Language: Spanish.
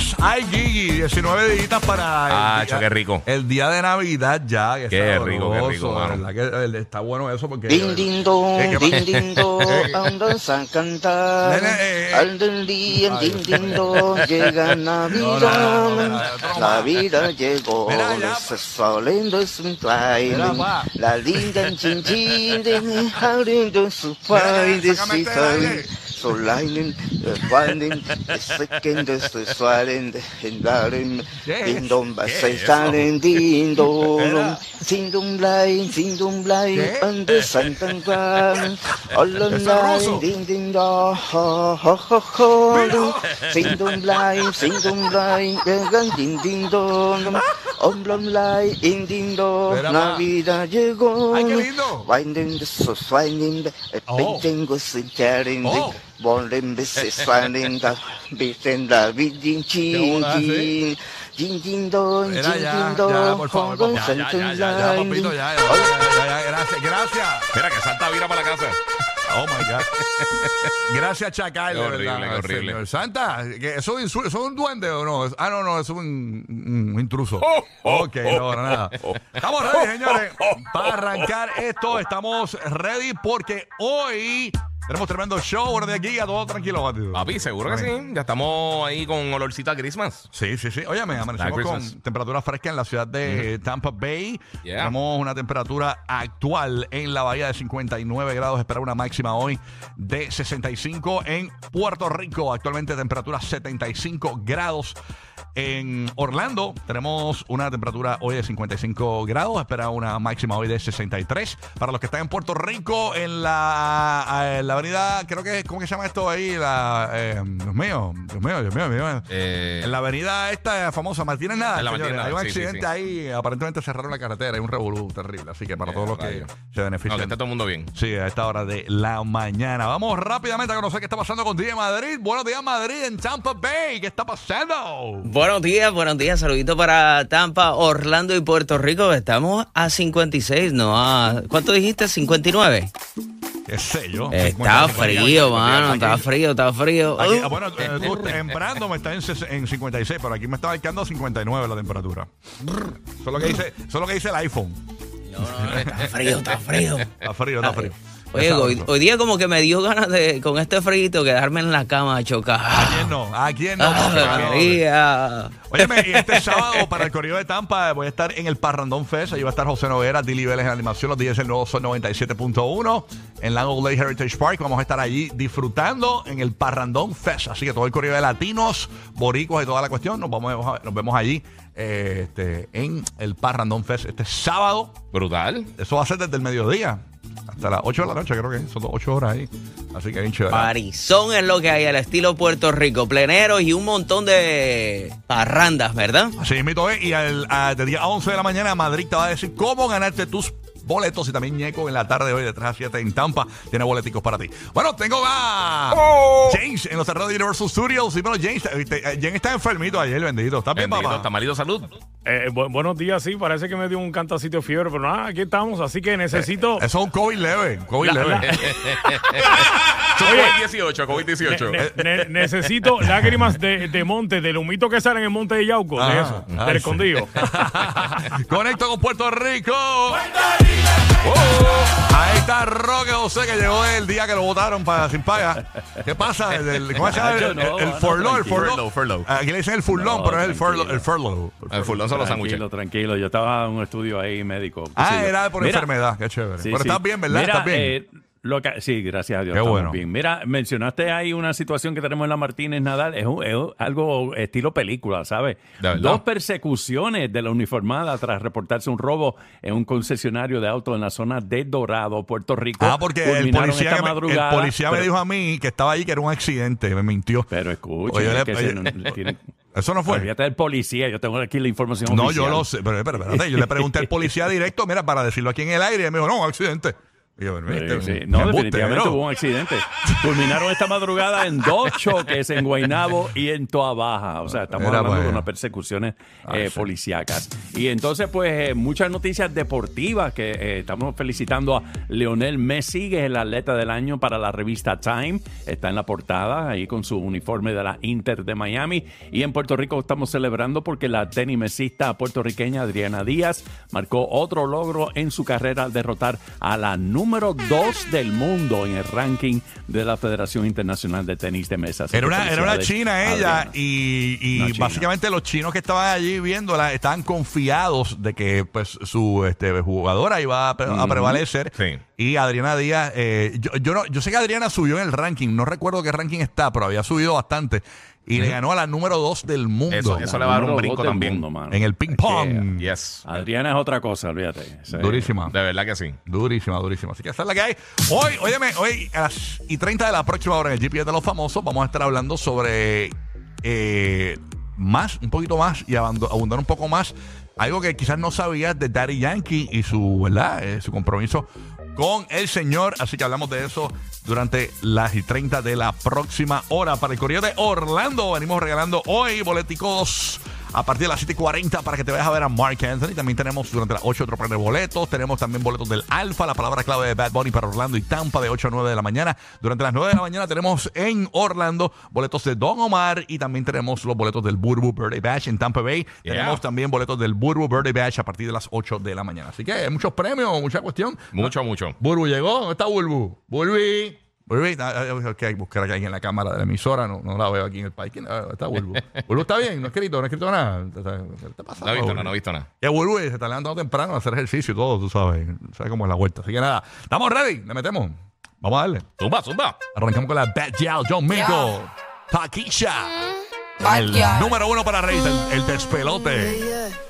19 dígitas. Ay, Gigi, 19 dígitas para el, Ah, día, cho, qué rico. el día de Navidad ya. que Qué está rico, qué sabroso, rico, mano. ¿verdad? Que, eh, está bueno eso porque... Din din dong, Eh, ¿qué din pasa? din dong, andas a cantar. Nene, eh, eh. Al del día, Ay. din din dong, llega No, no, no, no, Navidad. llegó, ya. los solendos un pa. La linda chin chin de mi jardín de su pai de sácame este citar. aire. So lightning, the winding, the second, the swelling, the garden, ¿Qué ding es? dong, ¿Qué es say eso? silent, ding dong, Era. ding dong blind, ding dong blind, ¿Qué? under Santa Gran, all Eso es online, ruso. ding ding dong, ho ho ho ho, ding dong blind, ding dong blind, gan ding ding dong, om blom blind, ding ding dong, Mira, pa. Navidad llegó, Ay, qué lindo. winding the so swinging, the Oh. painting was in Oh. the bese swinging the bitten the chin dong, Mira, jing ya, ya, Ya, ya, ya. Oh my God. Gracias, Chacal, de Qué horrible, verdad. qué horrible. señor. Santa, ¿que ¿eso es, insu- eso es un duende o no? Ah, no, no, eso es un, un intruso. Oh, oh, ok, no, no, nada. Estamos ready, señores. Para arrancar esto, estamos ready porque hoy tenemos tremendo show. Buenos días, Giga, todo tranquilo, Batido. Papi, seguro que sí. Ya estamos ahí con olorcito a Christmas. Sí, sí, sí. Oye, me amanecemos con Christmas. temperatura fresca en la ciudad de Tampa Bay. Yeah. Tenemos una temperatura actual en la bahía de 59 grados. Espera una máxima hoy de 65 en Puerto Rico. Actualmente temperatura 75 grados. En Orlando tenemos una temperatura hoy de 55 grados. Espera una máxima hoy de 63. Para los que están en Puerto Rico, en la, en la avenida, creo que, ¿cómo que se llama esto ahí? La, eh, Dios mío, Dios mío, Dios mío, Dios mío. Eh, En la avenida esta famosa Martínez Nada, En la señores. Martínez hay un sí, accidente sí. ahí, aparentemente cerraron la carretera, hay un revolú terrible, así que para Eh, todos los que se no, que benefician. esté todo el mundo bien. Sí, a esta hora de la mañana. Vamos rápidamente a conocer qué está pasando con DJ Madrid. Buenos días, Madrid, en Tampa Bay. ¿Qué está pasando? Buenos días, buenos días. Saludito para Tampa, Orlando y Puerto Rico. Estamos a 56, ¿no? A, ¿Cuánto dijiste? 59. ¿Qué sé yo? Está 50, frío, mano. Está frío, está frío. aquí- Uh, bueno, eh, tú, en Brandon está en, ses- en 56, pero aquí me está marcando 59 la temperatura. Eso es lo que dice, eso es lo que dice el iPhone. no, no, está frío, está frío. Está frío, está frío. Oye, hoy, hoy día como que me dio ganas de, con este frío, quedarme en la cama a chocar. ¿A quién no? ¿A quién no? Óyeme, y este sábado para el Correo de Tampa voy a estar en el Parrandón Fest. Ahí va a estar José Noguera, Dili Vélez en animación. Los días del nuevo son 97.1 en Lango Lake Heritage Park. Vamos a estar allí disfrutando en el Parrandón Fest. Así que todo el Correo de Latinos, Boricuas y toda la cuestión, nos, vamos a- nos vemos allí eh, este, en el Parrandón Fest este sábado. Brutal. Eso va a ser desde el mediodía hasta las 8 de la noche, creo que son 8 horas ahí. Así que bien chévere. Parizón es lo que hay al estilo Puerto Rico. Pleneros y un montón de parrandas, ¿verdad? Así mismo es. Y al, a- de día a 11 de la mañana, Madrid te va a decir cómo ganarte tus boletos. Y también Ñeco en la tarde de hoy, de 3 a 7 en Tampa, tiene boleticos para ti. Bueno, tengo a James en los terrenos de Universal Studios. Y bueno, James, eh, James está enfermito ayer, bendito. ¿Estás bien, Bendito, papá? está malito salud. Eh, bu- buenos días, sí, parece que me dio un cantacito de fiebre, pero nada, aquí estamos, así que necesito... Eso es un COVID leve. COVID La- leve. la- COVID-18, COVID-18. ne- ne- necesito lágrimas de, de monte, del humito que sale en el monte de Yauco, de Ajá. eso, Ah, del sí. escondido. Conecto con Puerto Rico. Oh, ahí está Roque José que llegó el día que lo votaron para sin paga. ¿Qué pasa? El, el- ¿Cómo se llama? El, el no, furlough, el furlough. Aquí le dicen el furlón, No, pero es el furlough. El furlough. El fulón son los sándwiches. Tranquilo, tranquilo. Yo estaba en un estudio ahí médico. Ah, era por Mira, enfermedad. Qué chévere. sí, pero sí. estás bien, ¿verdad? Mira, estás bien. eh, lo que- sí, gracias a Dios. Qué estamos bueno. bien. Mira, mencionaste ahí una situación que tenemos en la Martínez Nadal. Es, un- es algo estilo película, ¿sabes? Dos persecuciones de la uniformada tras reportarse un robo en un concesionario de autos en la zona de Dorado, Puerto Rico. ah, porque el policía, esta me, el policía me dijo a mí que estaba ahí que era un accidente. Me mintió. Pero escucha, Eso no fue. Olvídate del policía, yo tengo aquí la información No, oficial. yo lo sé. Pero, pero espérate, yo le pregunté al policía directo, mira, para decirlo aquí en el aire. Y me dijo, no, accidente. Yo, este, sí. No, definitivamente hubo un accidente. Culminaron esta madrugada en dos choques en Guaynabo y en Toa Baja. O sea, estamos hablando de unas persecuciones Ay, eh, policíacas. Y entonces, pues, eh, muchas noticias deportivas que eh, estamos felicitando a Leonel Messi, que es el atleta del año para la revista Time. Está en la portada, ahí con su uniforme de la Inter de Miami. Y en Puerto Rico estamos celebrando porque la tenimesista puertorriqueña Adriana Díaz marcó otro logro en su carrera al derrotar a la número 2 del mundo en el ranking de la Federación Internacional de Tenis de Mesa. Así Era una, era una china ella Adriana. y, y china. básicamente los chinos que estaban allí viéndola estaban confiados de que pues su este, jugadora iba a, pre- a prevalecer. Sí. Y Adriana Díaz, eh, yo, yo, no, yo sé que Adriana subió en el ranking, no recuerdo qué ranking está, pero había subido bastante. Y le ganó a la número 2 del mundo. Eso- eso le va a dar un Número brinco dos del también. mundo, mano. En el ping pong. Yes. Adriana es otra cosa, olvídate. Sí. Durísima. De verdad que sí. Durísima, durísima. Así que esa es la que hay. Hoy, óyeme, hoy a las y 30 de la próxima hora en el GPS de los famosos vamos a estar hablando sobre eh, más, un poquito más y abando- abundar un poco más. Algo que quizás no sabías de Daddy Yankee y su, ¿verdad? Eh, su compromiso con el señor. Así que hablamos de eso durante las y 30 de la próxima hora. Para el Correo de Orlando venimos regalando hoy boleticos a partir de las 7:40 para que te vayas a ver a Mark Anthony. También tenemos durante las 8 otro par de boletos. Tenemos también boletos del Alfa, la palabra clave de Bad Bunny para Orlando y Tampa de 8 a 9 de la mañana. Durante las 9 de la mañana tenemos en Orlando boletos de Don Omar y también tenemos los boletos del Burbu Birthday Bash en Tampa Bay. Yeah. Tenemos también boletos del Burbu Birthday Bash a partir de las 8 de la mañana. Así que muchos premios, mucha cuestión. Mucho, mucho. Burbu llegó. ¿Dónde está Burbu? Burbi. Burbi. Ah, ah, Ok, hay que buscar aquí en la cámara de la emisora. No, no la veo aquí en el país. ¿Quién ah, está Burbu? Burbu está bien. No ha escrito, no ha escrito nada. ¿Qué está pasando? No he visto nada, no he visto nada. Ya Burbu se está levantando temprano a hacer ejercicio y todo, tú sabes. Sabes cómo es la vuelta. Así que nada, estamos ready. Le metemos. Vamos a darle. Zumba, zumba. Arrancamos con la Bad Gal, John Mico, Takisha. Bad El número uno para Rey, el, el despelote. Yeah.